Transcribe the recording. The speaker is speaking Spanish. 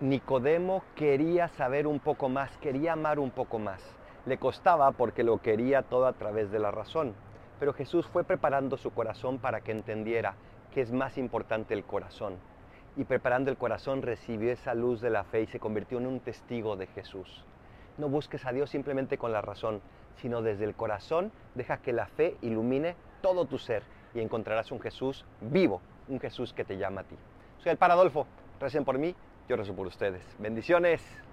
Nicodemo quería saber un poco más, quería amar un poco más. Le costaba porque lo quería todo a través de la razón. Pero Jesús fue preparando su corazón para que entendiera que es más importante el corazón. Y preparando el corazón recibió esa luz de la fe y se convirtió en un testigo de Jesús. No busques a Dios simplemente con la razón, sino desde el corazón deja que la fe ilumine todo tu ser y encontrarás un Jesús vivo, un Jesús que te llama a ti. Soy el Paradolfo, recen por mí, yo rezo por ustedes. Bendiciones.